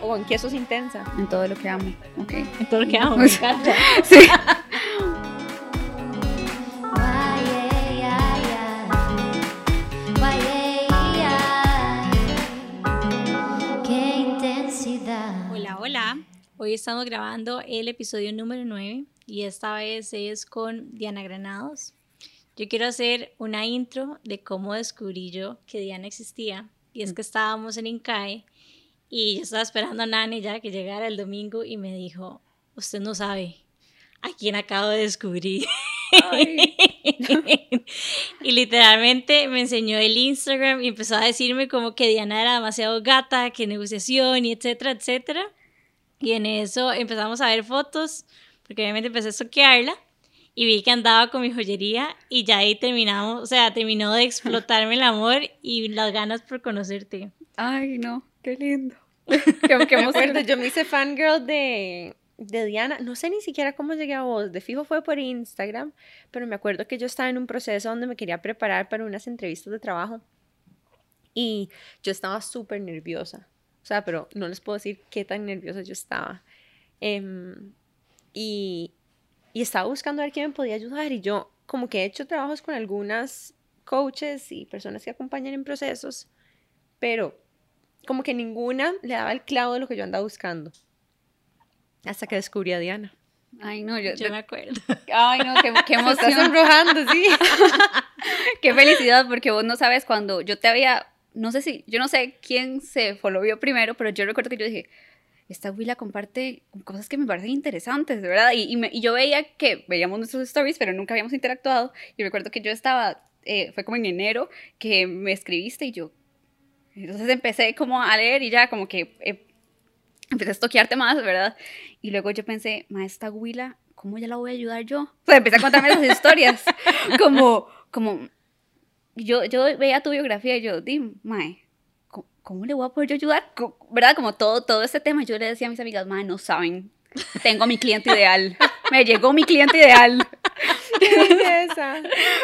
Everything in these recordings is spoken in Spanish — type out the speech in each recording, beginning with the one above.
O en que sos intensa. En todo lo que amo. Ok. En todo lo que amo, me encanta. Sí. Qué intensidad. Hola, hola. Hoy estamos grabando el episodio número 9 y esta vez es con Diana Granados. Yo quiero hacer una intro de cómo descubrí yo que Diana existía. Y es que estábamos en Incae y yo estaba esperando a Nani ya que llegara el domingo y me dijo, usted no sabe a quién acabo de descubrir. y literalmente me enseñó el Instagram y empezó a decirme como que Diana era demasiado gata, que negociación y etcétera, etcétera. Y en eso empezamos a ver fotos, porque obviamente empecé a toquearla y vi que andaba con mi joyería y ya ahí terminamos, o sea, terminó de explotarme el amor y las ganas por conocerte. Ay, no. Qué lindo. Qué, qué acuerdo, yo me hice fangirl de, de Diana. No sé ni siquiera cómo llegué a vos. De fijo fue por Instagram. Pero me acuerdo que yo estaba en un proceso donde me quería preparar para unas entrevistas de trabajo. Y yo estaba súper nerviosa. O sea, pero no les puedo decir qué tan nerviosa yo estaba. Em, y, y estaba buscando a ver quién me podía ayudar. Y yo, como que he hecho trabajos con algunas coaches y personas que acompañan en procesos. Pero como que ninguna le daba el clavo de lo que yo andaba buscando. Hasta que descubrí a Diana. Ay, no, yo, Yo me acuerdo. Ay, no, qué, qué Me estás emoción. sonrojando, sí. Qué felicidad, porque vos no sabes cuando yo te había, no sé si, yo no sé quién se vio primero, pero yo recuerdo que yo dije, esta Willa comparte cosas que me parecen interesantes, de verdad. Y, yo veía que veíamos nuestros stories, pero nunca habíamos interactuado. Y recuerdo que yo estaba, eh, fue como en enero, que me escribiste y yo. Entonces empecé como a leer y ya como que eh, empecé a estoquearte más, ¿verdad? Y luego yo pensé, ma, esta Willa, ¿cómo ya la voy a ayudar yo? O sea, empecé a contarme las historias, como, como, yo, yo veía tu biografía y yo, di, mae, ¿cómo, le voy a poder yo ayudar? ¿Verdad? Como todo, todo este tema, yo le decía a mis amigas, mae, no saben, tengo a mi cliente ideal, me llegó mi cliente ideal, Esa.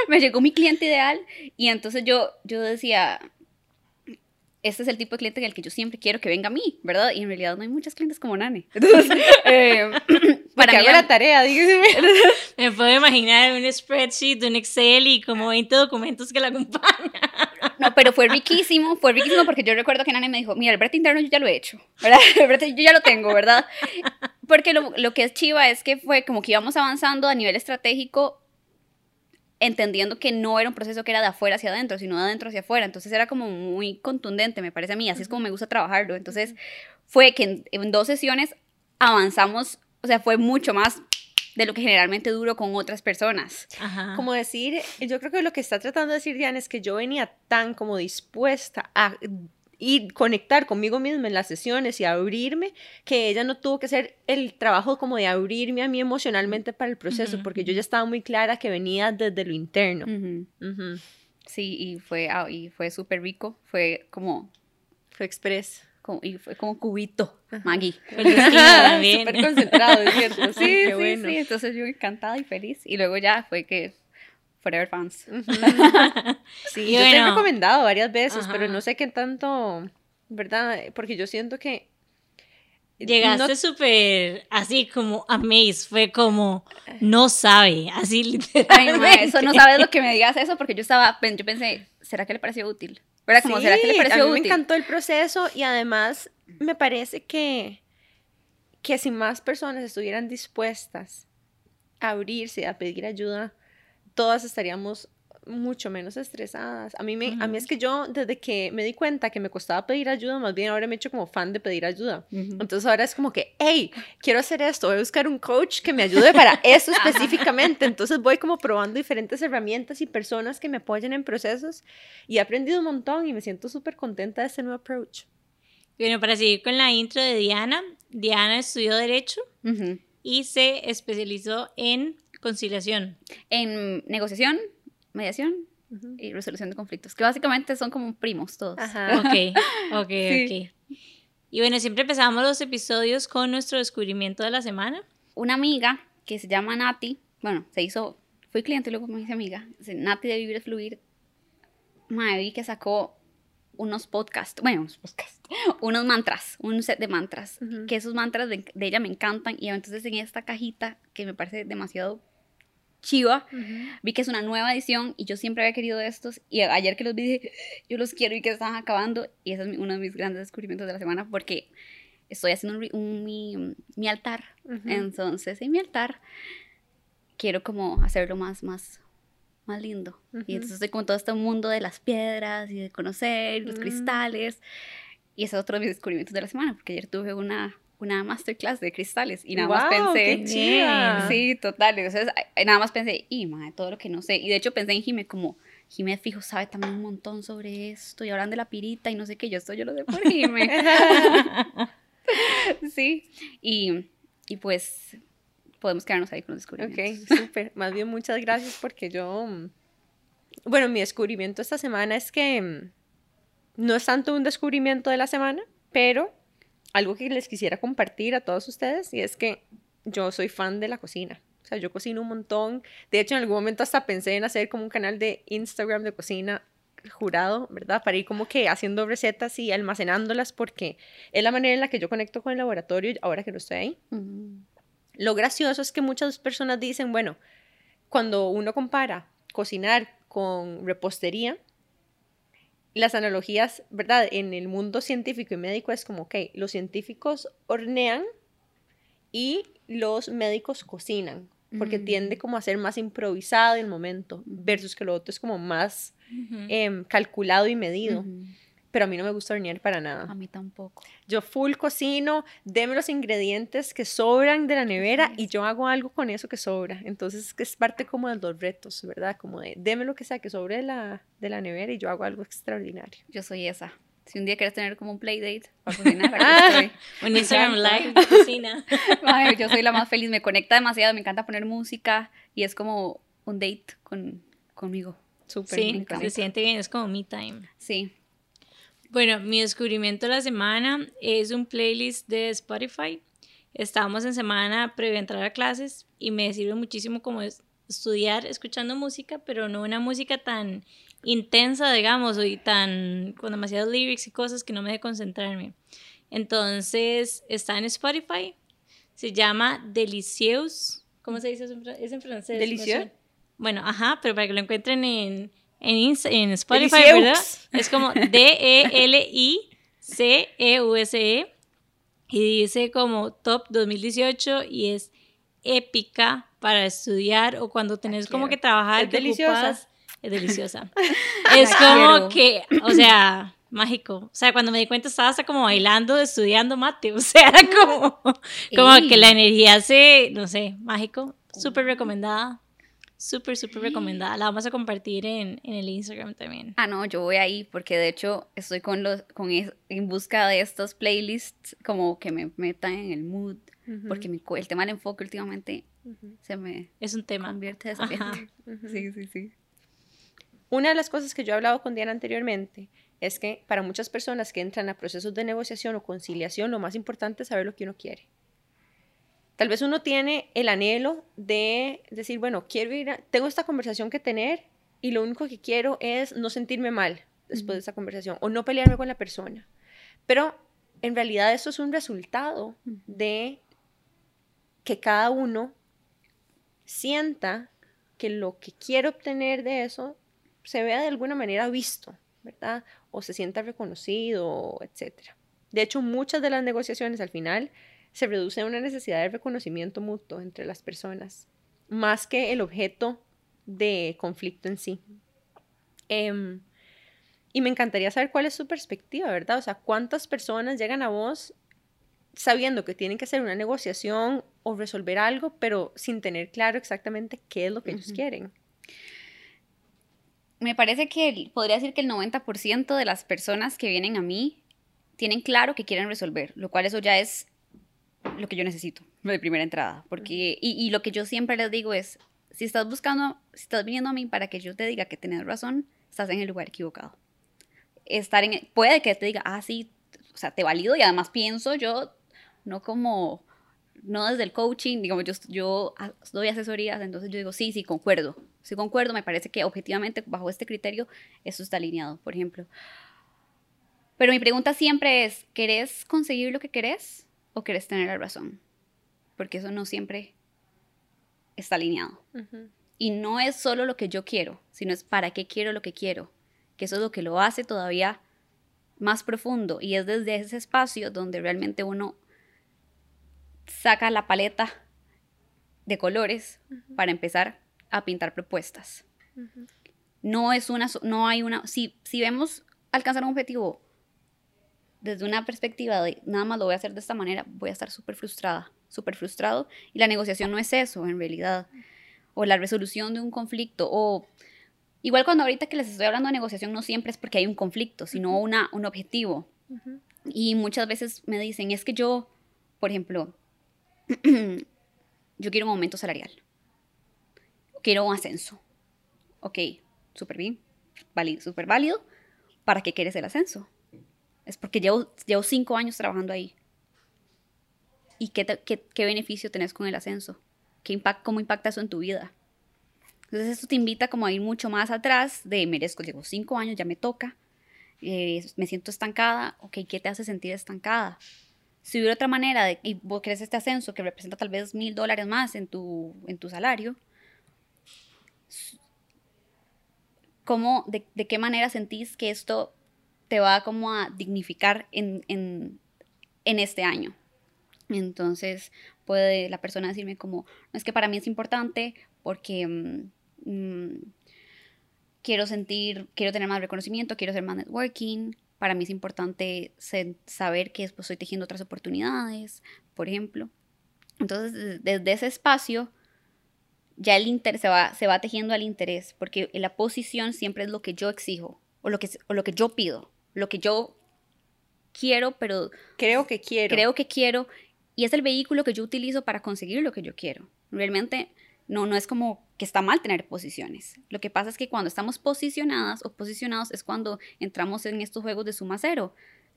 me llegó mi cliente ideal y entonces yo, yo decía, este es el tipo de cliente en el que yo siempre quiero que venga a mí, ¿verdad? Y en realidad no hay muchas clientes como Nani. Entonces, eh, Para mí la tarea, dígame. Me puedo imaginar un spreadsheet, un Excel y como 20 documentos que la acompañan. No, pero fue riquísimo, fue riquísimo porque yo recuerdo que Nani me dijo, mira, el brete interno yo ya lo he hecho, ¿verdad? El brete yo ya lo tengo, ¿verdad? Porque lo, lo que es chiva es que fue como que íbamos avanzando a nivel estratégico entendiendo que no era un proceso que era de afuera hacia adentro, sino de adentro hacia afuera. Entonces era como muy contundente, me parece a mí, así es como me gusta trabajarlo. Entonces fue que en, en dos sesiones avanzamos, o sea, fue mucho más de lo que generalmente duro con otras personas. Ajá. Como decir, yo creo que lo que está tratando de decir Diana es que yo venía tan como dispuesta a ir conectar conmigo misma en las sesiones y abrirme, que ella no tuvo que hacer el trabajo como de abrirme a mí emocionalmente para el proceso, porque yo ya estaba muy clara que venía desde lo interno. Sí, y fue, ah, y fue súper rico, fue como, Fue express. Y fue como cubito, Maggie. Súper concentrado, es cierto. Sí, qué sí, bueno. sí, entonces yo encantada y feliz. Y luego ya fue que Forever Fans. Sí, Y yo te he bueno, recomendado varias veces, ajá. pero no sé qué tanto, ¿verdad? Porque yo siento que... Llegaste no- súper así como amazed, fue como no sabe, así literalmente. Ay, ma, eso no sabes lo que me digas eso porque yo estaba, yo pensé, ¿será que le pareció útil? ¿Verdad? Como, ¿será que le Sí, pareció a mí útil? me encantó el proceso y además me parece que, que si más personas estuvieran dispuestas a abrirse, a pedir ayuda, todas estaríamos mucho menos estresadas. A mí, me, a mí es que yo, desde que me di cuenta que me costaba pedir ayuda, más bien ahora me he hecho como fan de pedir ayuda. Entonces ahora es como que, hey, quiero hacer esto, voy a buscar un coach que me ayude para eso específicamente. Entonces voy como probando diferentes herramientas y personas que me apoyen en procesos y he aprendido un montón y me siento súper contenta de este nuevo approach. Bueno, para seguir con la intro de Diana, Diana estudió Derecho y se especializó en conciliación. En negociación, mediación y resolución de conflictos, que básicamente son como primos todos. Ajá. Ok, ok, Sí. ok. Y bueno, siempre empezamos los episodios con nuestro descubrimiento de la semana. Una amiga que se llama Nati, bueno, se hizo fui cliente y luego me dice amiga, Nati de Vivir Fluir, mae, que sacó unos podcasts, bueno, unos podcasts, unos mantras, un set de mantras, Ujú. que esos mantras de, de ella me encantan y entonces en esta cajita que me parece demasiado chiva, vi que es una nueva edición y yo siempre había querido estos y ayer que los vi dije, yo los quiero y que están acabando y ese es uno de mis grandes descubrimientos de la semana porque estoy haciendo un, un- mi, mi altar, Ujú. entonces en mi altar quiero como hacerlo más, más, más lindo. Ujú. Y entonces estoy como todo este mundo de las piedras y de conocer los Mm. cristales. Y ese es otro de mis descubrimientos de la semana, porque ayer tuve una, una masterclass de cristales y nada más pensé... qué. Sí, total. Entonces, nada más pensé, y madre, todo lo que no sé. Y de hecho pensé en Jimé como, Jimé fijo sabe también un montón sobre esto y hablan de la pirita y no sé qué, yo esto yo lo sé por Jimé. sí. Y, y pues podemos quedarnos ahí con los Ok, descubrimientos. súper. Más bien muchas gracias porque yo, bueno, mi descubrimiento esta semana es que mm, no es tanto un descubrimiento de la semana, pero algo que les quisiera compartir a todos ustedes y es que yo soy fan de la cocina. O sea, yo cocino un montón. De hecho, en algún momento hasta pensé en hacer como un canal de Instagram de cocina jurado, ¿verdad? Para ir como que haciendo recetas y almacenándolas porque es la manera en la que yo conecto con el laboratorio ahora que no estoy ahí. Lo gracioso es que muchas personas dicen, bueno, cuando uno compara cocinar con repostería, las analogías, ¿verdad? En el mundo científico y médico es como, ok, los científicos hornean y los médicos cocinan, porque Mm. tiende como a ser más improvisado el momento, versus que lo otro es como más em, calculado y medido. Pero a mí no me gusta hornear para nada. A mí tampoco. Yo full cocino, deme los ingredientes que sobran de la nevera y yo hago algo con eso que sobra. Entonces es parte como de los retos, ¿verdad? Como de, deme lo que sea que sobre de la, de la nevera y yo hago algo extraordinario. Yo soy esa. Si un día quieres tener como un play date para cocinar, aquí Ah. estoy. Un Me Instagram live de cocina. Ay, yo soy la más feliz, me conecta demasiado, me encanta poner música y es como un date con, conmigo. Súper. Sí, se siente bien, es como me time. Sí. Bueno, mi descubrimiento de la semana es un playlist de Spotify. Estábamos en semana previo a entrar a clases y me sirve muchísimo como es- estudiar escuchando música, pero no una música tan intensa, digamos, o y tan con demasiados lyrics y cosas que no me deje concentrarme. Entonces, está en Spotify. Se llama Delicieux. ¿Cómo se dice es en francés? Delicieux. suena. Bueno, ajá, pero para que lo encuentren en, en, Insta- en Spotify. ¿verdad? Es como D-E-L-I-C-E-U-S-E. E. Y dice como Top 2018 y es épica para estudiar o cuando tenés como que trabajar. Es que deliciosa. ocupas- Es deliciosa. es como que, o sea, mágico. O sea, cuando me di cuenta estaba hasta como bailando, estudiando mate. O sea, era como, como Ey. que la energía se, no sé, mágico. Súper recomendada. Súper, súper recomendada. La vamos a compartir en, en el Instagram también. Ah, no, yo voy ahí porque de hecho estoy con los, con es- en busca de estos playlists como que me metan en el mood. Ujú, Porque mi el tema del enfoque últimamente ujú, se me Es un tema. convierte desafiante. ujú. Sí, sí, sí. Una de las cosas que yo he hablado con Diana anteriormente es que para muchas personas que entran a procesos de negociación o conciliación, lo más importante es saber lo que uno quiere. Tal vez uno tiene el anhelo de decir, bueno, quiero ir, a- tengo esta conversación que tener y lo único que quiero es no sentirme mal después de esa conversación o no pelearme con la persona. Pero en realidad eso es un resultado de que cada uno sienta que lo que quiere obtener de eso se vea de alguna manera visto, ¿verdad? O se sienta reconocido, etc. De hecho, muchas de las negociaciones al final se reducen a una necesidad de reconocimiento mutuo entre las personas, más que el objeto de conflicto en sí. Em, y me encantaría saber cuál es su perspectiva, ¿verdad? O sea, ¿cuántas personas llegan a vos sabiendo que tienen que hacer una negociación o resolver algo, pero sin tener claro exactamente qué es lo que ellos quieren? Me parece que podría decir que el 90% de las personas que vienen a mí tienen claro que quieren resolver, lo cual eso ya es lo que yo necesito de primera entrada. Porque, y, y lo que yo siempre les digo es, si estás buscando, si estás viniendo a mí para que yo te diga que tienes razón, estás en el lugar equivocado. Estar en, puede que te diga, ah, sí, o sea, te valido y además pienso yo, no como no desde el coaching, digamos, yo, yo doy asesorías, entonces yo digo, sí, sí, concuerdo, sí concuerdo, me parece que objetivamente bajo este criterio eso está alineado, por ejemplo. Pero mi pregunta siempre es, ¿querés conseguir lo que querés o querés tener la razón? Porque eso no siempre está alineado. Y no es solo lo que yo quiero, sino es para qué quiero lo que quiero. Que eso es lo que lo hace todavía más profundo. Y es desde ese espacio donde realmente uno saca la paleta de colores para empezar a pintar propuestas. No es una, no hay una, si, si vemos alcanzar un objetivo desde una perspectiva de nada más lo voy a hacer de esta manera, voy a estar súper frustrada, súper frustrado. Y la negociación no es eso, en realidad. O la resolución de un conflicto. O igual cuando ahorita que les estoy hablando de negociación, no siempre es porque hay un conflicto, sino una, un objetivo. Y muchas veces me dicen, es que yo, por ejemplo, yo quiero un aumento salarial. Quiero un ascenso. Ok, súper bien, súper válido. ¿Para qué quieres el ascenso? Es porque llevo, llevo cinco años trabajando ahí. ¿Y qué, qué, beneficio tenés con el ascenso? ¿Qué impact, ¿Cómo impacta eso en tu vida? Entonces esto te invita como a ir mucho más atrás de merezco, llevo cinco años, ya me toca, eh, me siento estancada, ok, ¿qué te hace sentir estancada? Si hubiera otra manera de, y vos querés este ascenso que representa tal vez mil dólares más en tu, en tu salario, ¿cómo, de, de qué manera sentís que esto te va como a dignificar en, en, en este año? Entonces puede la persona decirme como, no es que para mí es importante porque mm, mm, quiero sentir, quiero tener más reconocimiento, quiero hacer más networking, para mí es importante saber que después estoy tejiendo otras oportunidades, por ejemplo. Entonces, des- desde ese espacio, ya el inter se va, se va tejiendo al interés, porque la posición siempre es lo que yo exijo, o lo que, o lo que yo pido, lo que yo quiero, pero Creo que quiero. creo que quiero y es el vehículo que yo utilizo para conseguir lo que yo quiero. Realmente no, no es como que está mal tener posiciones. Lo que pasa es que cuando estamos posicionadas o posicionados es cuando entramos en estos juegos de suma cero,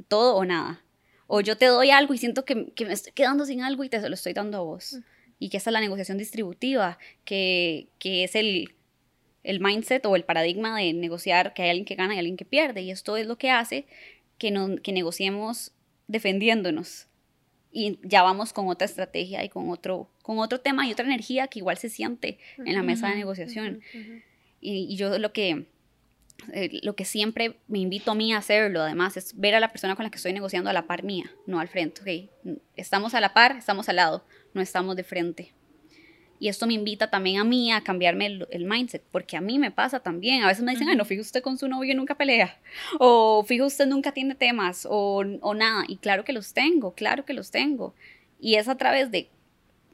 todo o nada. O yo te doy algo y siento que, que me estoy quedando sin algo y te lo estoy dando a vos. Y que esta es la negociación distributiva, que, que es el, el mindset o el paradigma de negociar que hay alguien que gana y alguien que pierde. Y esto es lo que hace que, no, que negociemos defendiéndonos. Y ya vamos con otra estrategia y con otro, con otro tema y otra energía que igual se siente en la mesa de negociación. Y, y yo lo que, eh, lo que siempre me invito a mí a hacerlo, además, es ver a la persona con la que estoy negociando a la par mía, no al frente. ok. Estamos a la par, estamos al lado, no estamos de frente. Y esto me invita también a mí a cambiarme el, el mindset, porque a mí me pasa también. A veces me dicen, ay, no, fíjese usted con su novio nunca pelea. O fíjese usted nunca tiene temas, o, o nada. Y claro que los tengo, claro que los tengo. Y es a través de,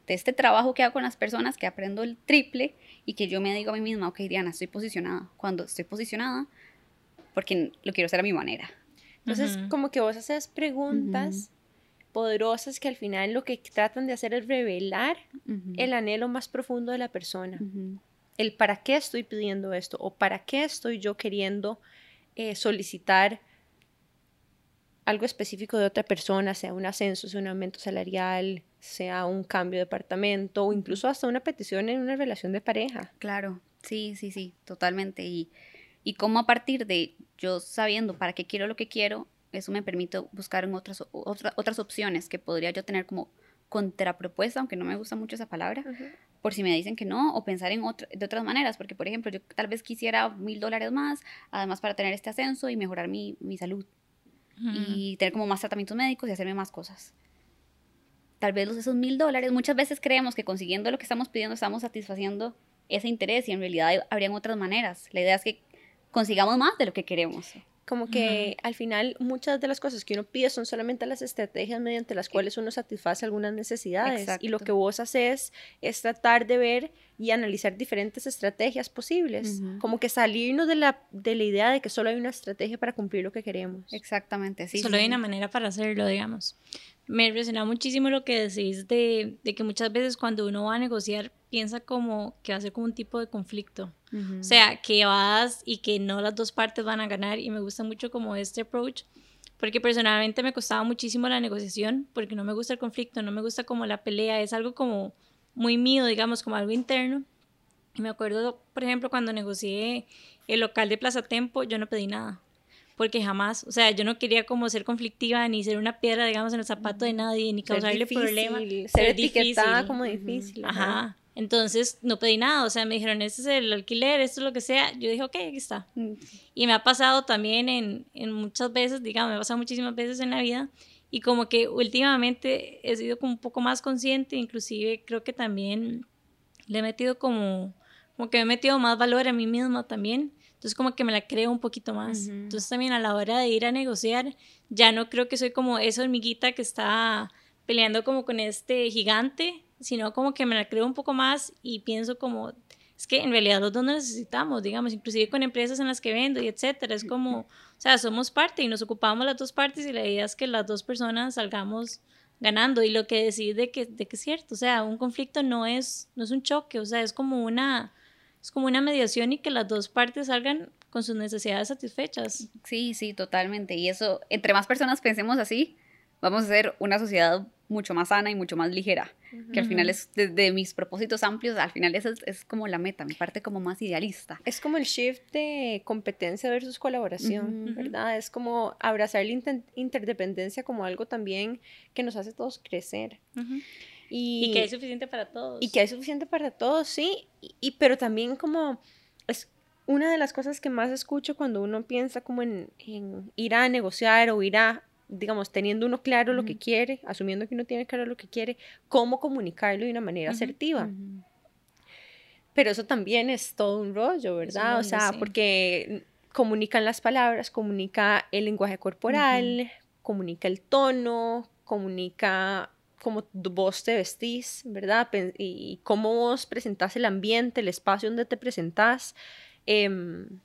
de este trabajo que hago con las personas que aprendo el triple y que yo me digo a mí misma, ok, Diana, estoy posicionada. Cuando estoy posicionada, porque lo quiero hacer a mi manera. Entonces, Ujú. como que vos haces preguntas poderosas que al final lo que tratan de hacer es revelar el anhelo más profundo de la persona. El para qué estoy pidiendo esto o para qué estoy yo queriendo eh, solicitar algo específico de otra persona, sea un ascenso, sea un aumento salarial, sea un cambio de departamento o incluso hasta una petición en una relación de pareja. Claro, sí, sí, sí, totalmente. Y, y cómo a partir de yo sabiendo para qué quiero lo que quiero, eso me permite buscar en otras, otra- otras opciones que podría yo tener como contrapropuesta, aunque no me gusta mucho esa palabra, por si me dicen que no, o pensar en otra, de otras maneras, porque por ejemplo, yo tal vez quisiera mil dólares más, además para tener este ascenso y mejorar mi, mi salud y tener como más tratamientos médicos y hacerme más cosas. Tal vez esos mil dólares, muchas veces creemos que consiguiendo lo que estamos pidiendo estamos satisfaciendo ese interés y en realidad habrían otras maneras. La idea es que consigamos más de lo que queremos. Como que al final muchas de las cosas que uno pide son solamente las estrategias mediante las cuales uno satisface algunas necesidades. Y lo que vos haces es tratar de ver y analizar diferentes estrategias posibles. Como que salirnos de la, de la idea de que solo hay una estrategia para cumplir lo que queremos. Exactamente, sí. Solo sí, hay una manera para hacerlo, digamos. Me resonó muchísimo lo que decís de, de que muchas veces cuando uno va a negociar piensa como que va a ser como un tipo de conflicto. O sea, que vas y que no las dos partes van a ganar y me gusta mucho como este approach porque personalmente me costaba muchísimo la negociación, porque no me gusta el conflicto, no me gusta como la pelea, es algo como muy mío, digamos, como algo interno. Y me acuerdo, por ejemplo, cuando negocié el local de Plaza Tempo, yo no pedí nada, porque jamás, o sea, yo no quería como ser conflictiva, ni ser una piedra, digamos, en el zapato de nadie, ni Ser causarle difícil, problemas. Ser, etiquetada como difícil. Ajá. Entonces no pedí nada, o sea, me dijeron, este es el alquiler, esto es lo que sea. Yo dije, ok, aquí está. Mm, Y me ha pasado también en, en muchas veces, digamos, me ha pasado muchísimas veces en la vida. Y como que últimamente he sido como un poco más consciente, inclusive creo que también le he metido como, como que me he metido más valor a mí misma también. Entonces como que me la creo un poquito más. Entonces también a la hora de ir a negociar, ya no creo que soy como esa hormiguita que está peleando como con este gigante, sino como que me la creo un poco más y pienso como, es que en realidad los dos nos necesitamos, digamos, inclusive con empresas en las que vendo y etcétera, es como, o sea, somos parte y nos ocupamos las dos partes y la idea es que las dos personas salgamos ganando y lo que decís de que, de que es cierto, o sea, un conflicto no es, no es un choque, o sea, es como una, es como una mediación y que las dos partes salgan con sus necesidades satisfechas. Sí, sí, totalmente. Y eso, entre más personas pensemos así, vamos a ser una sociedad mucho más sana y mucho más ligera. Que al final es, desde mis propósitos amplios, al final esa es, es como la meta, mi parte como más idealista. Es como el shift de competencia versus colaboración, Ujú. ¿verdad? Es como abrazar la inter- interdependencia como algo también que nos hace todos crecer. Y, Y que hay suficiente para todos. y que hay suficiente para todos, sí, y, y- pero también como es una de las cosas que más escucho cuando uno piensa como en, en ir a negociar o ir a, digamos, teniendo uno claro lo que quiere, asumiendo que uno tiene claro lo que quiere, cómo comunicarlo de una manera Ujú, asertiva. Ujú. Pero eso también es todo un rollo, ¿verdad? o sea, sí. porque comunican las palabras, comunica el lenguaje corporal, comunica el tono, comunica cómo vos te vestís, ¿verdad? Y cómo vos presentás el ambiente, el espacio donde te presentás. Em,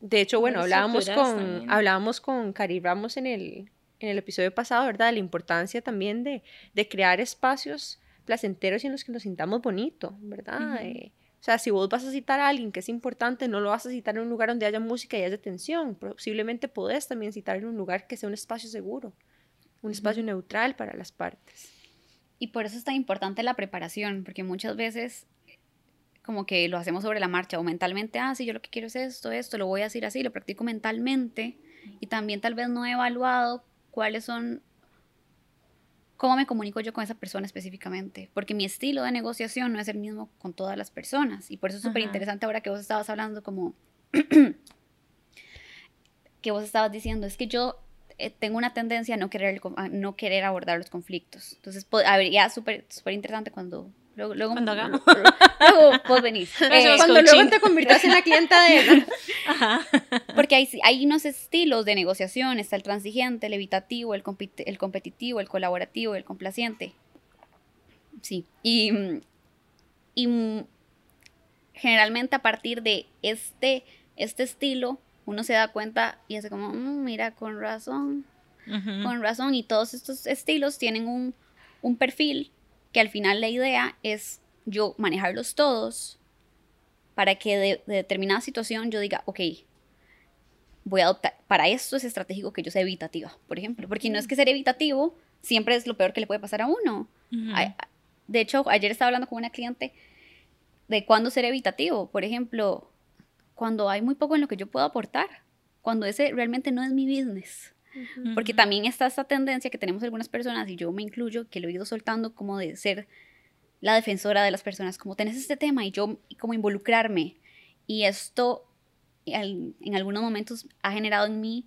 de hecho, bueno, hablábamos con, también. hablábamos con Cari Ramos en el, en el episodio pasado, ¿verdad? De la importancia también de, de crear espacios placenteros y en los que nos sintamos bonito, ¿verdad? Eh, o sea, si vos vas a citar a alguien que es importante, no lo vas a citar en un lugar donde haya música y haya tensión. Posiblemente podés también citar en un lugar que sea un espacio seguro, un espacio neutral para las partes. Y por eso es tan importante la preparación, porque muchas veces como que lo hacemos sobre la marcha o mentalmente, ah, sí, yo lo que quiero es esto, esto, lo voy a decir así, lo practico mentalmente y también tal vez no he evaluado cuáles son, cómo me comunico yo con esa persona específicamente, porque mi estilo de negociación no es el mismo con todas las personas y por eso es súper interesante ahora que vos estabas hablando como que vos estabas diciendo, es que yo eh, tengo una tendencia a no querer, a no querer abordar los conflictos. Entonces, súper súper interesante cuando... Luego, luego, Cuando hagamos. Luego vos venís. Eh, Cuando coaching. luego te conviertas en la clienta de él. porque hay, hay unos estilos de negociación. Está el transigente, el evitativo, el, el competitivo, el colaborativo, el complaciente. Sí. Y, y generalmente a partir de este, este estilo, uno se da cuenta y hace como, "Mm, mira, con razón. Con razón, y todos estos estilos tienen un, un perfil que al final la idea es yo manejarlos todos para que de, de determinada situación yo diga, ok, voy a adoptar, para esto es estratégico que yo sea evitativa, por ejemplo, porque no es que ser evitativo siempre es lo peor que le puede pasar a uno. De hecho, ayer estaba hablando con una cliente de cuándo ser evitativo. Por ejemplo, cuando hay muy poco en lo que yo puedo aportar, cuando ese realmente no es mi business. Porque también está esta tendencia que tenemos algunas personas, y yo me incluyo, que lo he ido soltando como de ser la defensora de las personas, como tenés este tema y yo como involucrarme. Y esto en algunos momentos ha generado en mí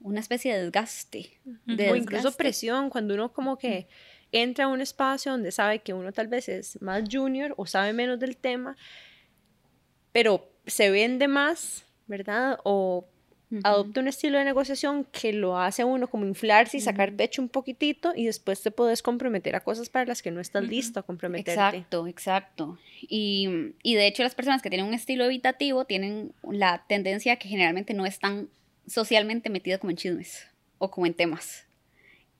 una especie de desgaste. de o incluso desgaste. presión, cuando uno como que entra a un espacio donde sabe que uno tal vez es más junior o sabe menos del tema, pero se vende más, ¿verdad? O Adopta un estilo de negociación que lo hace a uno como inflarse y sacar pecho un poquitito y después te puedes comprometer a cosas para las que no estás listo a comprometerte. Exacto, exacto. Y, y de hecho las personas que tienen un estilo evitativo tienen la tendencia que generalmente no están socialmente metidas como en chismes o como en temas.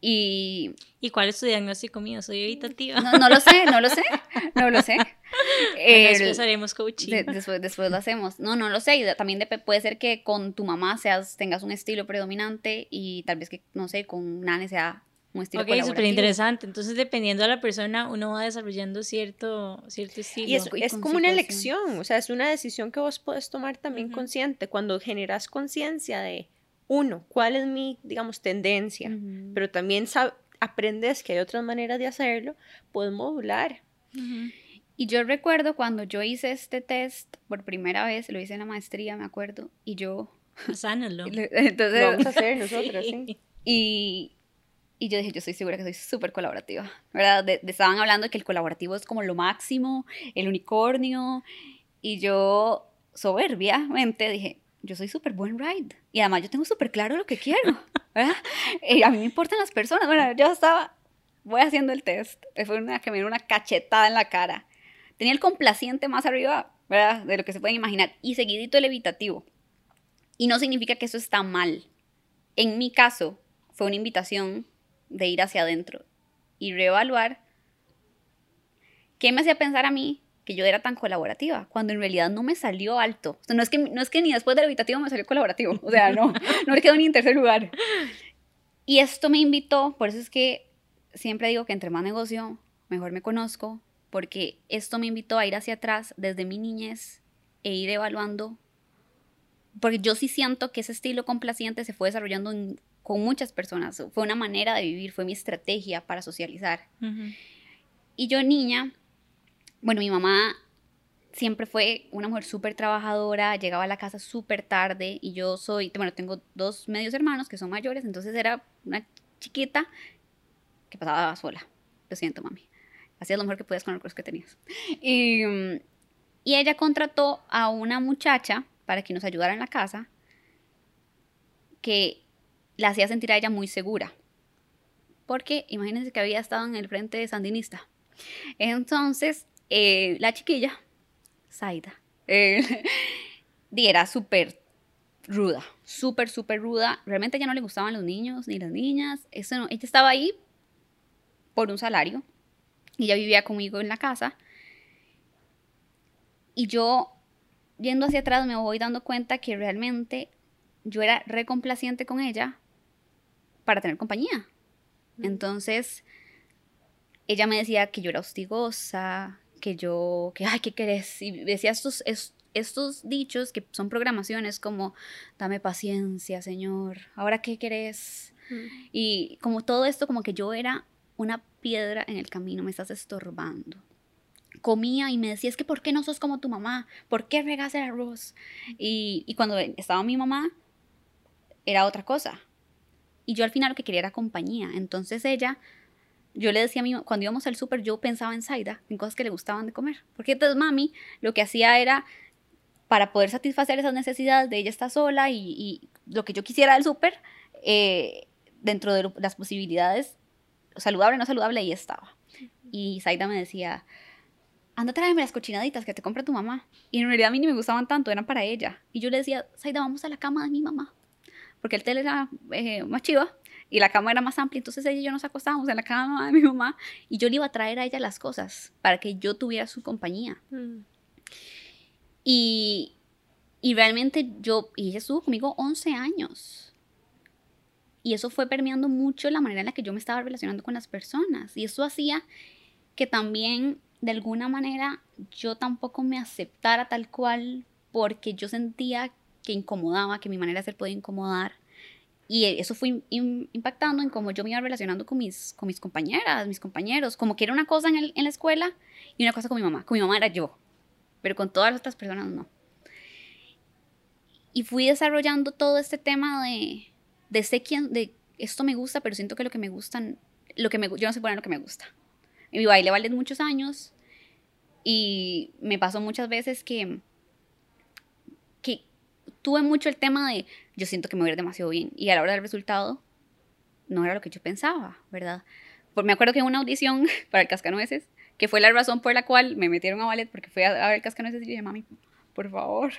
Y ¿Y cuál es tu diagnóstico mío? Soy evitativa. no, no lo sé, no lo sé, no lo sé. El- Después haremos coaching. de- después, después lo hacemos. No, no lo sé. Y de- también dep- puede ser que con tu mamá seas, tengas un estilo predominante y tal vez que, no sé, con Nane sea un estilo Ok, súper interesante. Entonces, dependiendo de la persona, uno va desarrollando cierto, cierto estilo. Y es, y es con como una elección, o sea, es una decisión que vos puedes tomar también Ujú. consciente. Cuando generas conciencia de, uno, cuál es mi, digamos, tendencia, Ujú. pero también aprendes que hay otras maneras de hacerlo, puedes modular. Ujú. Y yo recuerdo cuando yo hice este test por primera vez, lo hice en la maestría, me acuerdo, y yo... Sánalo. Entonces, Lo vamos a hacer nosotros, sí. Y, y yo dije, yo estoy segura que soy súper colaborativa, ¿verdad? De- de- estaban hablando de que el colaborativo es como lo máximo, el unicornio, y yo soberbiamente dije, yo soy súper buen ride, y además yo tengo súper claro lo que quiero, ¿verdad? Y a mí me importan las personas, bueno, yo estaba, voy haciendo el test, fue una que me dio una cachetada en la cara, tenía el complaciente más arriba, ¿verdad? De lo que se pueden imaginar, y seguidito el evitativo, y no significa que eso está mal, en mi caso, fue una invitación de ir hacia adentro y reevaluar qué me hacía pensar a mí que yo era tan colaborativa, cuando en realidad no me salió alto. O sea, no, es que, no es que ni después del evitativo me salió colaborativo, o sea, no, no me quedó ni en tercer lugar. Y esto me invitó, por eso es que siempre digo que entre más negocio, mejor me conozco, porque esto me invitó a ir hacia atrás desde mi niñez e ir evaluando porque yo sí siento que ese estilo complaciente se fue desarrollando en- con muchas personas. Fue una manera de vivir, fue mi estrategia para socializar. Y yo niña, bueno, mi mamá siempre fue una mujer súper trabajadora, llegaba a la casa súper tarde y yo soy, bueno, tengo dos medios hermanos que son mayores, entonces era una chiquita que pasaba sola. Lo siento, mami. Hacías lo mejor que podías con los recursos que tenías. Y, y ella contrató a una muchacha para que nos ayudara en la casa que la hacía sentir a ella muy segura. Porque imagínense que había estado en el frente sandinista. Entonces, eh, la chiquilla, Zaida, eh, era súper ruda, súper, súper ruda. Realmente a ella no le gustaban los niños ni las niñas. Eso no- ella estaba ahí por un salario. Y ella vivía conmigo en la casa. Y yo, yendo hacia atrás, me voy dando cuenta que realmente yo era re complaciente con ella para tener compañía. Entonces, ella me decía que yo era hostigosa, que yo, que, ay, ¿qué querés? Y decía estos, es- estos dichos que son programaciones como, dame paciencia, Señor, ¿ahora qué querés? Y como todo esto, como que yo era una piedra en el camino, me estás estorbando. Comía y me decía, es que ¿por qué no sos como tu mamá? ¿Por qué regas el arroz? Y, y cuando estaba mi mamá, era otra cosa. Y yo al final lo que quería era compañía. Entonces ella, yo le decía a mi ma- cuando íbamos al súper, yo pensaba en Zaida, en cosas que le gustaban de comer. Porque entonces mami lo que hacía era, para poder satisfacer esas necesidades de ella está sola y, y lo que yo quisiera del súper, eh, dentro de lo- las posibilidades, saludable o no saludable, ahí estaba. Y Zaida me decía, anda, tráeme las cochinaditas que te compra tu mamá. Y en realidad a mí ni me gustaban tanto, eran para ella. Y yo le decía, Zaida, vamos a la cama de mi mamá. Porque el tele era eh, más chiva y la cama era más amplia. Entonces ella y yo nos acostábamos en la cama de mi mamá y yo le iba a traer a ella las cosas para que yo tuviera su compañía. Mm. Y, y realmente yo, y ella estuvo conmigo 11 años. Y eso fue permeando mucho la manera en la que yo me estaba relacionando con las personas. Y eso hacía que también, de alguna manera, yo tampoco me aceptara tal cual porque yo sentía que incomodaba, que mi manera de ser podía incomodar. Y eso fue im- im- impactando en cómo yo me iba relacionando con mis, con mis compañeras, mis compañeros. Como que era una cosa en, el- en la escuela y una cosa con mi mamá. Con mi mamá era yo, pero con todas las otras personas no. Y fui desarrollando todo este tema de, de sé quién, de esto me gusta, pero siento que lo que me gustan, lo que me, yo no sé poner lo que me gusta. Mi baile vale muchos años y me pasó muchas veces que tuve mucho el tema de yo siento que me voy a ir demasiado bien y a la hora del resultado no era lo que yo pensaba, ¿verdad? Por, me acuerdo que en una audición para el Cascanueces, que fue la razón por la cual me metieron a ballet, porque fui a, a ver el Cascanueces y dije, mami, por favor.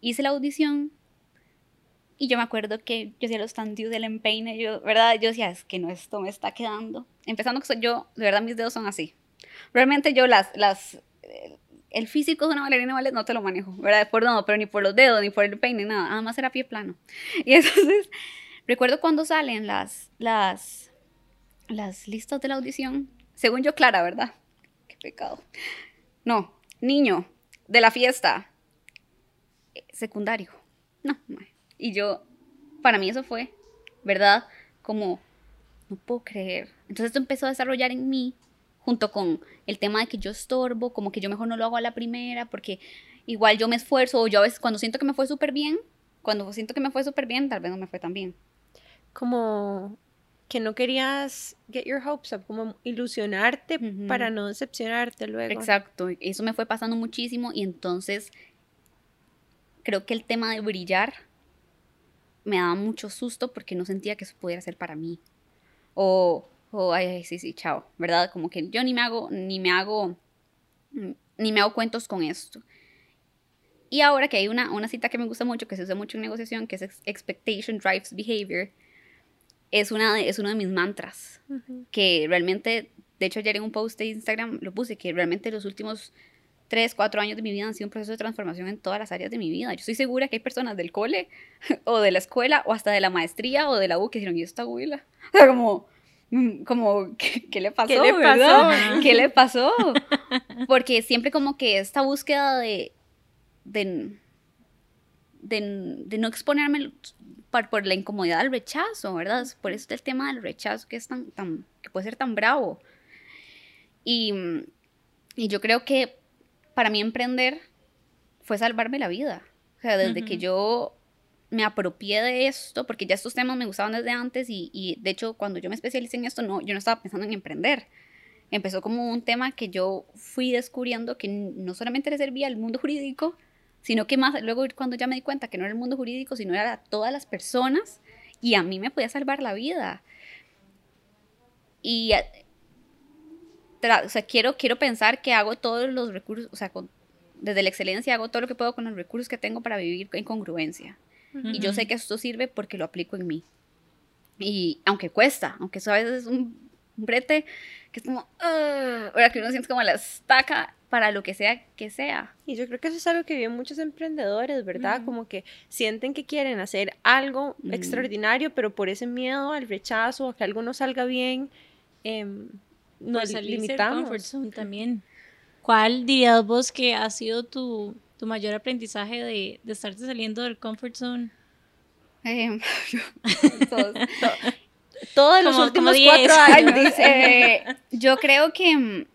Hice la audición Y yo me acuerdo que yo hacía los tantos del empeine, yo, ¿verdad? Yo decía, es que no, esto me está quedando. Empezando que soy yo, de verdad mis dedos son así. Realmente yo las, las, eh, el físico de una bailarina ballet no te lo manejo, ¿verdad? Por no, pero ni por los dedos, ni por el peine, nada. Nada más era pie plano. Y entonces, recuerdo cuando salen las, las, las listas de la audición, según yo, Clara, ¿verdad? Qué pecado. No, niño, de la fiesta, eh, secundario. No. Y yo, para mí eso fue, ¿verdad? Como, no puedo creer. Entonces esto empezó a desarrollar en mí, junto con el tema de que yo estorbo, como que yo mejor no lo hago a la primera, porque igual yo me esfuerzo, o yo a veces cuando siento que me fue súper bien, cuando siento que me fue súper bien, tal vez no me fue tan bien. Como que no querías get your hopes up, como ilusionarte para no decepcionarte luego. Exacto, eso me fue pasando muchísimo y entonces creo que el tema de brillar me daba mucho susto porque no sentía que eso pudiera ser para mí. O, o ay, ay, sí, sí, chao, ¿verdad? Como que yo ni me hago, ni me hago, ni me hago cuentos con esto. Y ahora que hay una, una cita que me gusta mucho, que se usa mucho en negociación, que es ex- Expectation Drives Behavior, es, una de- es uno de mis mantras Ujú. que realmente, de hecho ayer en un post de Instagram lo puse, que realmente los últimos 3, 4 años de mi vida han sido un proceso de transformación en todas las áreas de mi vida. Yo estoy segura que hay personas del cole o de la escuela o hasta de la maestría o de la U que dijeron, ¿y esta abuela? O sea, como, como ¿qué, qué le pasó? ¿Qué le verdad? pasó? ¿Qué le pasó? Porque siempre como que esta búsqueda de, de, de, de no exponerme por, por la incomodidad del rechazo, ¿verdad? Por eso el tema del rechazo que es tan, tan que puede ser tan bravo. Y, y yo creo que para mí emprender fue salvarme la vida. O sea, desde que Ujú. yo me apropié de esto, porque ya estos temas me gustaban desde antes y, de hecho cuando yo me especialicé en esto, no, yo no estaba pensando en emprender. Empezó como un tema que yo fui descubriendo que no solamente le servía al mundo jurídico, sino que más luego cuando ya me di cuenta que no era el mundo jurídico, sino era a todas las personas y a mí me podía salvar la vida. Y eh, o sea, quiero, quiero pensar que hago todos los recursos, o sea, desde la excelencia hago todo lo que puedo con los recursos que tengo para vivir en congruencia. Y yo sé que esto sirve porque lo aplico en mí. Y aunque cuesta, aunque eso a veces es un un brete que es como, ¿verdad? que uno siente como la estaca para lo que sea que sea. Y yo creo que eso es algo que viven muchos emprendedores, ¿verdad? Como que sienten que quieren hacer algo extraordinario, pero por ese miedo al rechazo, a que algo no salga bien, Por nos del limitamos. comfort zone también. ¿Cuál dirías vos que ha sido tu, tu mayor aprendizaje de, de estarte saliendo del comfort zone? Eh, todos- Todos los últimos cuatro años. eh, yo creo que mm,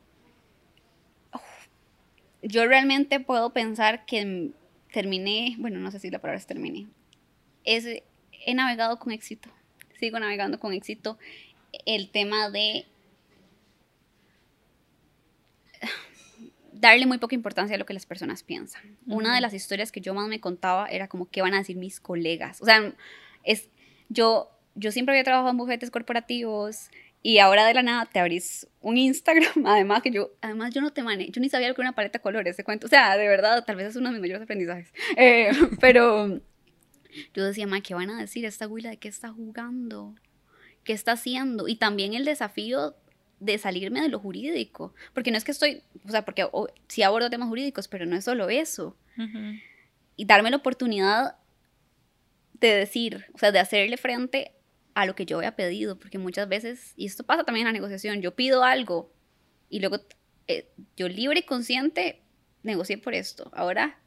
yo realmente puedo pensar que mm, terminé, bueno, no sé si la palabra es terminé, es, he navegado con éxito, sigo navegando con éxito el tema de darle muy poca importancia a lo que las personas piensan. Una de las historias que yo más me contaba era como qué van a decir mis colegas. O sea, es yo yo siempre había trabajado en bufetes corporativos y ahora de la nada te abrís un Instagram, además que yo además yo no te manejo, yo ni sabía lo que era una paleta de colores, te cuento. O sea, de verdad, tal vez es uno de mis mayores aprendizajes. Eh, pero yo decía, ma, ¿qué van a decir esta güila de qué está jugando? ¿Qué está haciendo? Y también el desafío de salirme de lo jurídico, porque no es que estoy, o sea, porque o, sí abordo temas jurídicos, pero no es solo eso. Y darme la oportunidad de decir, o sea, de hacerle frente a lo que yo había pedido, porque muchas veces, y esto pasa también en la negociación, yo pido algo y luego eh, yo libre y consciente negocié por esto, ahora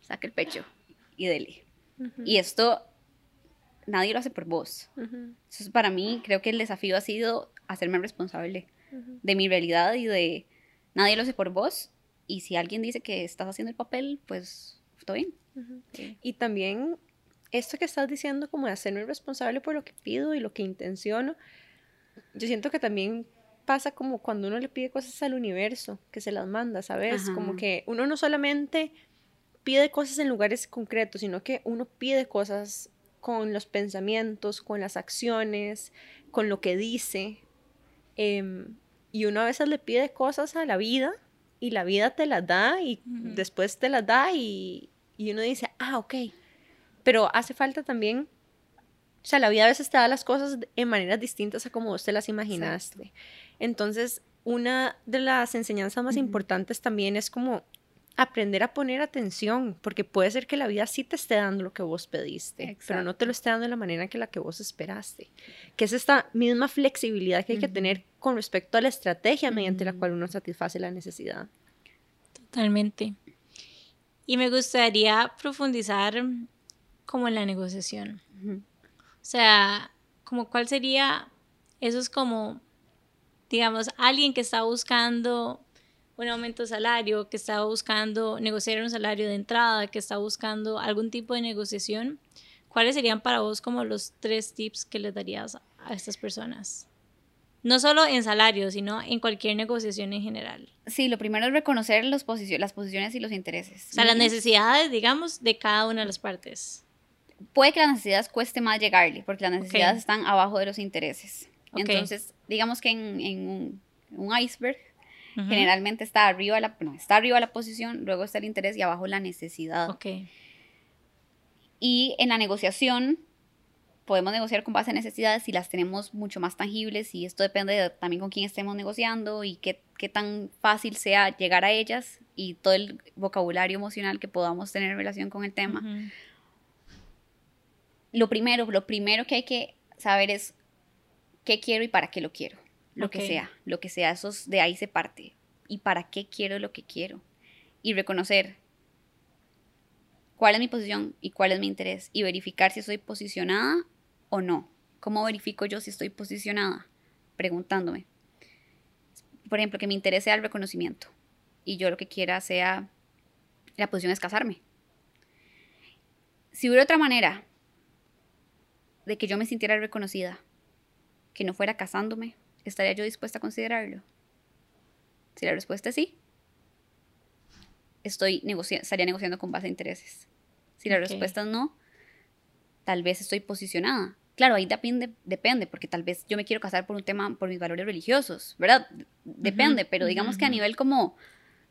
saca el pecho y dele. Y esto nadie lo hace por vos. Entonces, para mí, creo que el desafío ha sido hacerme responsable de mi realidad y de nadie lo hace por vos. Y si alguien dice que estás haciendo el papel, pues está bien. Y también esto que estás diciendo como de hacerme responsable por lo que pido y lo que intenciono, yo siento que también pasa como cuando uno le pide cosas al universo, que se las manda, ¿sabes? Ajá. Como que uno no solamente pide cosas en lugares concretos, sino que uno pide cosas con los pensamientos, con las acciones, con lo que dice. Em, y uno a veces le pide cosas a la vida y la vida te las da y después te las da y, y uno dice, ah, ok, pero hace falta también, o sea, la vida a veces te da las cosas en maneras distintas a como vos te las imaginaste. Entonces, una de las enseñanzas más importantes también es como aprender a poner atención, porque puede ser que la vida sí te esté dando lo que vos pediste, pero no te lo esté dando de la manera que la que vos esperaste. Que es esta misma flexibilidad que hay que tener con respecto a la estrategia mediante la cual uno satisface la necesidad. Totalmente. Y me gustaría profundizar como en la negociación. O sea, como cuál sería, eso es como, digamos, alguien que está buscando un aumento de salario, que está buscando negociar un salario de entrada, que está buscando algún tipo de negociación, ¿cuáles serían para vos como los tres tips que les darías a estas personas? No solo en salario, sino en cualquier negociación en general. Sí, lo primero es reconocer los las posiciones y los intereses. O sea, las necesidades, digamos, de cada una de las partes. Puede que las necesidades cueste más llegarle, porque las necesidades están abajo de los intereses. Entonces, digamos que en, un, iceberg, generalmente está arriba, la, está arriba la posición, luego está el interés y abajo la necesidad. Okay. Y en la negociación, podemos negociar con base en necesidades si las tenemos mucho más tangibles y esto depende también con quién estemos negociando y qué, qué, tan fácil sea llegar a ellas y todo el vocabulario emocional que podamos tener en relación con el tema. Lo primero, lo primero que hay que saber es qué quiero y para qué lo quiero. Lo que sea, lo que sea, eso de ahí se parte. ¿Y para qué quiero lo que quiero? Y reconocer cuál es mi posición y cuál es mi interés y verificar si estoy posicionada o no. ¿Cómo verifico yo si estoy posicionada? Preguntándome. Por ejemplo, que mi interés sea el reconocimiento y yo lo que quiera sea la posición es casarme. Si hubiera otra manera de que yo me sintiera reconocida, que no fuera casándome, ¿estaría yo dispuesta a considerarlo? Si la respuesta es sí, estoy estaría negociando con base a intereses. Si la respuesta es no, tal vez estoy posicionada. Claro, ahí depende, depende, porque tal vez yo me quiero casar por un tema, por mis valores religiosos, ¿verdad? Depende, pero digamos que a nivel como,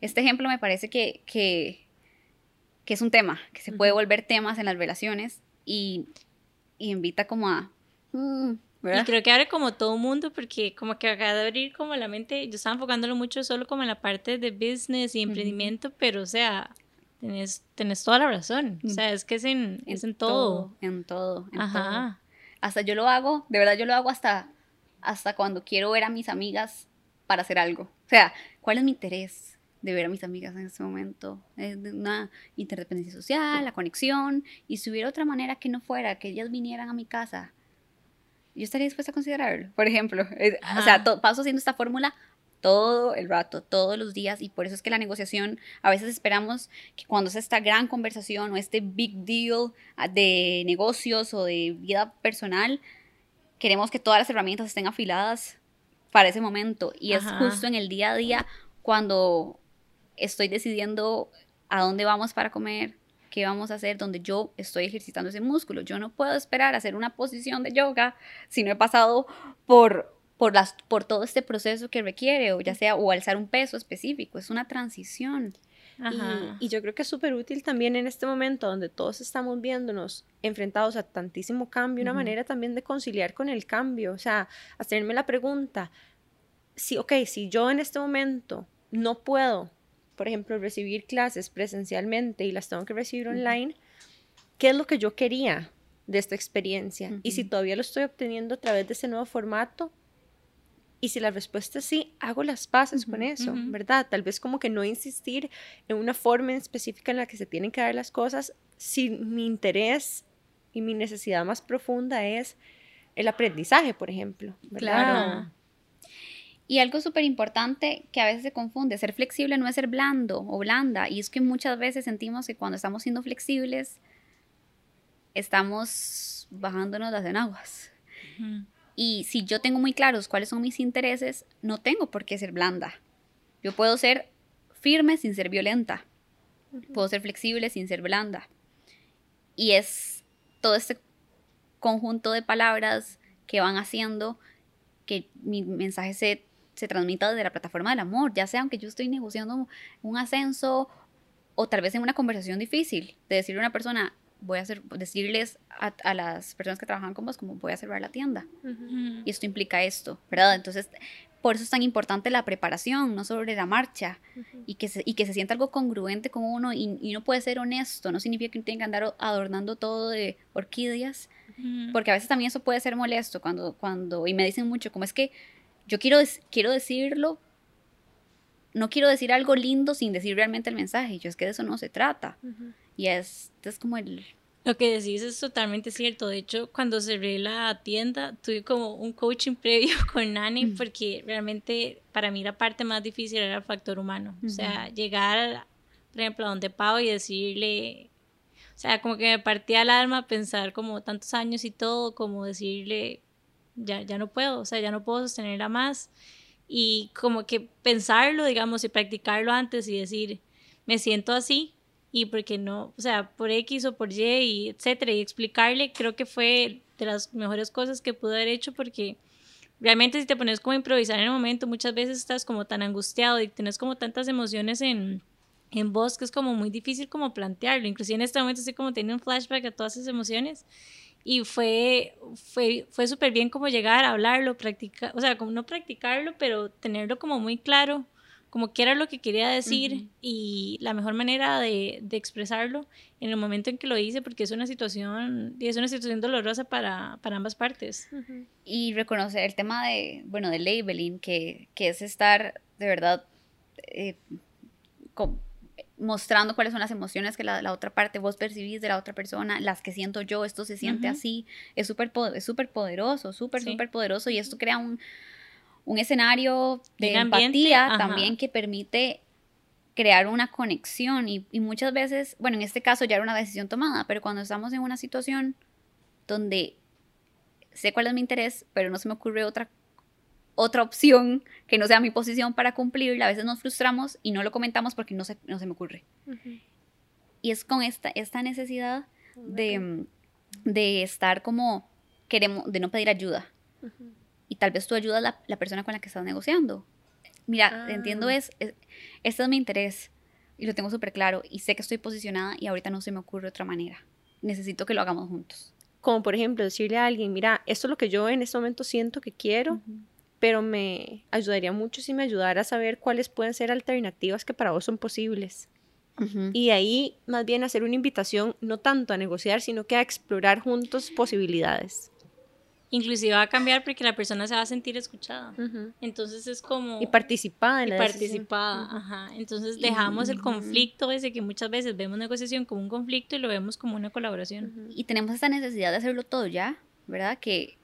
este ejemplo me parece que, que, que es un tema, que se puede volver temas en las relaciones y, y invita como a... Mm, y creo que abre como todo mundo, porque como que acaba de abrir como la mente, yo estaba enfocándolo mucho solo como en la parte de business y emprendimiento, pero o sea, Tenés, toda la razón. O sea, es que es en, es en todo. En todo, en Ajá. Hasta yo lo hago, de verdad yo lo hago hasta, hasta cuando quiero ver a mis amigas para hacer algo. O sea, ¿cuál es mi interés de ver a mis amigas en este momento? Es una interdependencia social, la conexión. Y si hubiera otra manera que no fuera, que ellas vinieran a mi casa, yo estaría dispuesta a considerarlo. Por ejemplo, o sea, paso haciendo esta fórmula todo el rato, todos los días, y por eso es que la negociación, a veces esperamos que cuando es esta gran conversación o este big deal ah, de negocios o de vida personal, queremos que todas las herramientas estén afiladas para ese momento. Y es justo en el día a día cuando estoy decidiendo a dónde vamos para comer, qué vamos a hacer, donde yo estoy ejercitando ese músculo. Yo no puedo esperar a hacer una posición de yoga si no he pasado por por, las, por todo este proceso que requiere, o ya sea, o alzar un peso específico, es una transición. Y, yo creo que es súper útil también en este momento donde todos estamos viéndonos enfrentados a tantísimo cambio, una manera también de conciliar con el cambio, o sea, hacerme la pregunta, si, ok, si yo en este momento no puedo, por ejemplo, recibir clases presencialmente y las tengo que recibir online, ¿qué es lo que yo quería de esta experiencia? Y si todavía lo estoy obteniendo a través de ese nuevo formato, y si la respuesta es sí, hago las paces con eso, ¿verdad? Tal vez como que no insistir en una forma específica en la que se tienen que dar las cosas si mi interés y mi necesidad más profunda es el aprendizaje, por ejemplo. Claro. Y algo súper importante que a veces se confunde, ser flexible no es ser blando o blanda. Y es que muchas veces sentimos que cuando estamos siendo flexibles, estamos bajándonos las enaguas. Y si yo tengo muy claros cuáles son mis intereses, no tengo por qué ser blanda. Yo puedo ser firme sin ser violenta. Puedo ser flexible sin ser blanda. Y es todo este conjunto de palabras que van haciendo que mi mensaje se, se transmita desde la plataforma del amor, ya sea aunque yo estoy negociando un ascenso o tal vez en una conversación difícil, de decirle a una persona, voy a hacer, decirles a, a las personas que trabajan con vos como voy a cerrar la tienda. Y esto implica esto, ¿verdad? Entonces, por eso es tan importante la preparación, no sobre la marcha, y, que se, y que se sienta algo congruente con uno y, y no puede ser honesto, no significa que uno tenga que andar adornando todo de orquídeas, porque a veces también eso puede ser molesto cuando, cuando y me dicen mucho, como es que yo quiero, quiero decirlo, no quiero decir algo lindo sin decir realmente el mensaje, yo es que de eso no se trata, y es, es como el... Lo que decís es totalmente cierto. De hecho, cuando cerré la tienda, tuve como un coaching previo con Nani, porque realmente para mí la parte más difícil era el factor humano. O sea, llegar, por ejemplo, a donde Pau y decirle, o sea, como que me partía el alma pensar como tantos años y todo, como decirle, ya, ya no puedo, o sea, ya no puedo sostenerla más. Y como que pensarlo, digamos, y practicarlo antes y decir, me siento así, y porque no, o sea, por X o por Y, y etcétera, y explicarle, creo que fue de las mejores cosas que pude haber hecho porque realmente si te pones como a improvisar en el momento, muchas veces estás como tan angustiado y tienes como tantas emociones en, en vos que es como muy difícil como plantearlo. Inclusive en este momento estoy como teniendo un flashback a todas esas emociones y fue, fue, fue súper bien como llegar a hablarlo, practicar, o sea, como no practicarlo, pero tenerlo como muy claro como qué era lo que quería decir y la mejor manera de, de expresarlo en el momento en que lo hice, porque es una situación, y es una situación dolorosa para, para ambas partes. y reconocer el tema de, bueno, de labeling, que, que es estar de verdad eh, mostrando cuáles son las emociones que la, la otra parte vos percibís de la otra persona, las que siento yo, esto se siente así, es súper es súper poderoso, súper, Sí. súper poderoso y esto crea un, un escenario de empatía también que permite crear una conexión y, y muchas veces, bueno, en este caso ya era una decisión tomada, pero cuando estamos en una situación donde sé cuál es mi interés, pero no se me ocurre otra, otra opción que no sea mi posición para cumplirla. A veces nos frustramos y no lo comentamos porque no se, no se me ocurre. Y es con esta, esta necesidad de, de estar como, queremos, de no pedir ayuda. Y tal vez tú ayudas a la, la persona con la que estás negociando. Mira, Ah. entiendo, es, es- este es mi interés y lo tengo súper claro y sé que estoy posicionada y ahorita no se me ocurre otra manera. Necesito que lo hagamos juntos. Como por ejemplo decirle a alguien, mira, esto es lo que yo en este momento siento que quiero, pero me ayudaría mucho si me ayudara a saber cuáles pueden ser alternativas que para vos son posibles. Y de ahí más bien hacer una invitación no tanto a negociar, sino que a explorar juntos posibilidades. Inclusive va a cambiar porque la persona se va a sentir escuchada. Entonces es como... Y participada en y la decisión. participada, ajá. Entonces dejamos el conflicto ese que muchas veces vemos negociación como un conflicto y lo vemos como una colaboración. Y tenemos esa necesidad de hacerlo todo ya, ¿verdad? Que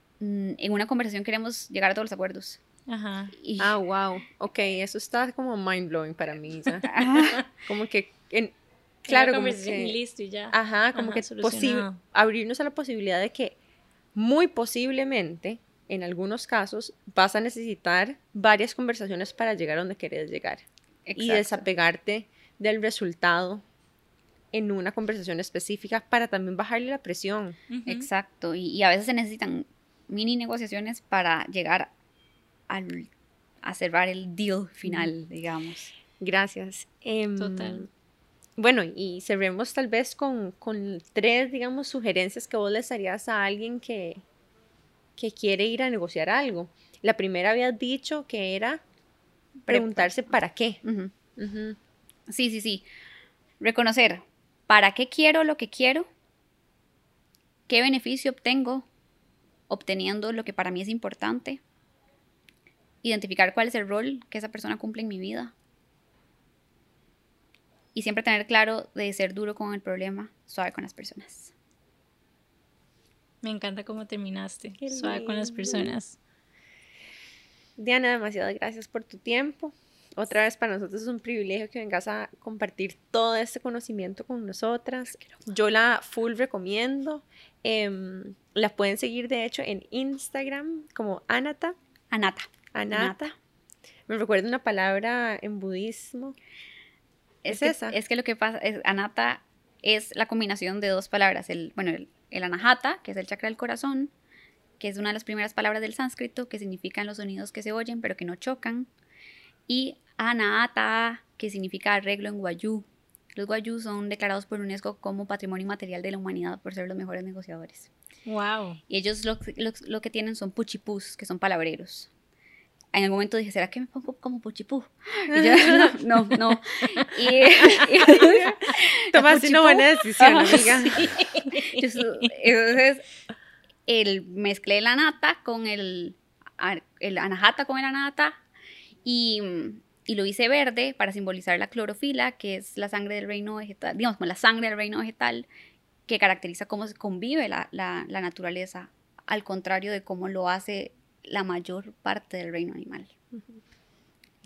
en una conversación queremos llegar a todos los acuerdos. Ajá. Y, Ah, wow. Ok, eso está como mind blowing para mí. Como que, en- claro, como que, y listo y ya. ajá, como Ajá, que abrirnos a la posibilidad de que muy posiblemente, en algunos casos, vas a necesitar varias conversaciones para llegar a donde quieres llegar. Y Exacto. desapegarte del resultado en una conversación específica para también bajarle la presión. Ujú. Exacto. Y, y a veces se necesitan mini negociaciones para llegar al, a cerrar el deal final, digamos. Gracias. Em, Total. Bueno, y cerremos tal vez con, con tres, digamos, sugerencias que vos les darías a alguien que, que quiere ir a negociar algo. La primera habías dicho que era preguntarse para qué. Sí, sí, sí. Reconocer para qué quiero lo que quiero, qué beneficio obtengo obteniendo lo que para mí es importante, identificar cuál es el rol que esa persona cumple en mi vida y siempre tener claro de ser duro con el problema, suave con las personas. Me encanta cómo terminaste. Qué Suave con las personas. Diana, demasiadas gracias por tu tiempo. Otra vez para nosotros es un privilegio que vengas a compartir todo este conocimiento con nosotras. Yo la full recomiendo. Em, la pueden seguir de hecho en Instagram como Anata. Anata. Anata. Me recuerda una palabra en budismo. Es, ¿Es que, esa? es que lo que pasa es, Anata es la combinación de dos palabras. El, bueno, el, el Anahata, que es el chakra del corazón, que es una de las primeras palabras del sánscrito, que significan los sonidos que se oyen pero que no chocan. Y Anahata, que significa arreglo en guayú, Los guayú son declarados por UNESCO como Patrimonio Inmaterial de la Humanidad por ser los mejores negociadores. Wow. Y ellos lo, lo- lo que tienen son puchipús, que son palabreros. En algún momento dije, ¿será que me pongo como puchipú? Y yo, no, no, no. Y, y- Tomaste una buena decisión, amiga. sí. Entonces, el, mezclé la nata con el, el anahata con el anahata y, y lo hice verde para simbolizar la clorofila, que es la sangre del reino vegetal, digamos, como la sangre del reino vegetal, que caracteriza cómo se convive la, la- naturaleza, al contrario de cómo lo hace la mayor parte del reino animal.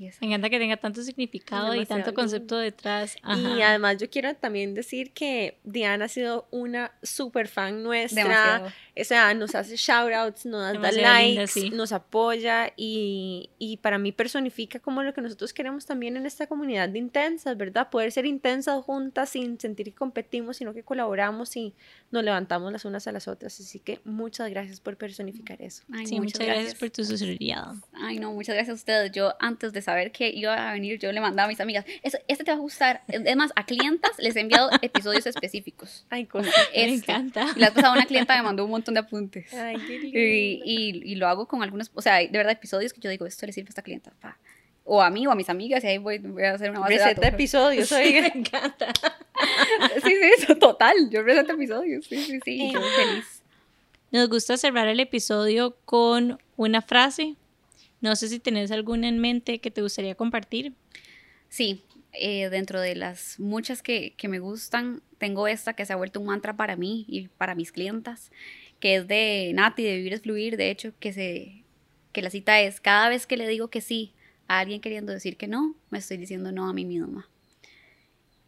Eso. Me encanta que tenga tanto significado y tanto concepto detrás. Y Ajá. además yo quiero también decir que Diana ha sido una super fan nuestra. Demasiado. O sea, nos hace shoutouts, nos da Demasiado likes, linda, sí. nos apoya y, y para mí personifica como lo que nosotros queremos también en esta comunidad de intensas, ¿verdad? Poder ser intensas juntas sin sentir que competimos, sino que colaboramos y nos levantamos las unas a las otras. Así que muchas gracias por personificar eso. Ay, Sí, muchas gracias por tu sinceridad. Ay, no, muchas gracias a ustedes. Yo, antes de saber que iba a venir, yo le mandaba a mis amigas, "Eso- este te va a gustar. Es más, a clientas les he enviado episodios específicos. Ay, cosa. Me Este. encanta. Y la pasada una clienta me mandó un montón de apuntes. Ay, qué lindo. Y, y- y lo hago con algunos, o sea, de verdad episodios que yo digo, esto le sirve a esta clienta. pa". O a mí o a mis amigas, y ahí voy, voy a hacer una base Receta de datos. episodios, oiga. Me encanta. Sí, sí, eso, total. Yo receta episodios. Sí, sí, sí. y yo feliz. Nos gusta cerrar el episodio con una frase. No sé si tenés alguna en mente que te gustaría compartir. Sí, eh, dentro de las muchas que, que me gustan, tengo esta que se ha vuelto un mantra para mí y para mis clientas, que es de Nati, de Vivir es Fluir, de hecho, que, se, que la cita es, cada vez que le digo que sí a alguien queriendo decir que no, me estoy diciendo no a mí misma.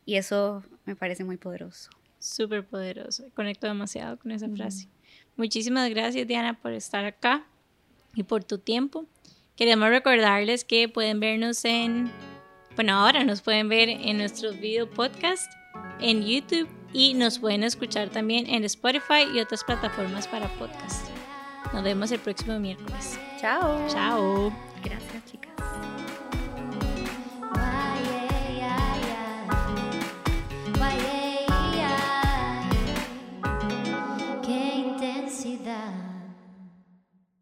Y eso me parece muy poderoso. Súper poderoso. Conecto demasiado con esa frase. Muchísimas gracias, Diana, por estar acá y por tu tiempo. Queremos recordarles que pueden vernos en. Bueno, ahora nos pueden ver en nuestros video podcast en YouTube y nos pueden escuchar también en Spotify y otras plataformas para podcast. Nos vemos el próximo miércoles. Chao. Chao. Gracias, chicas.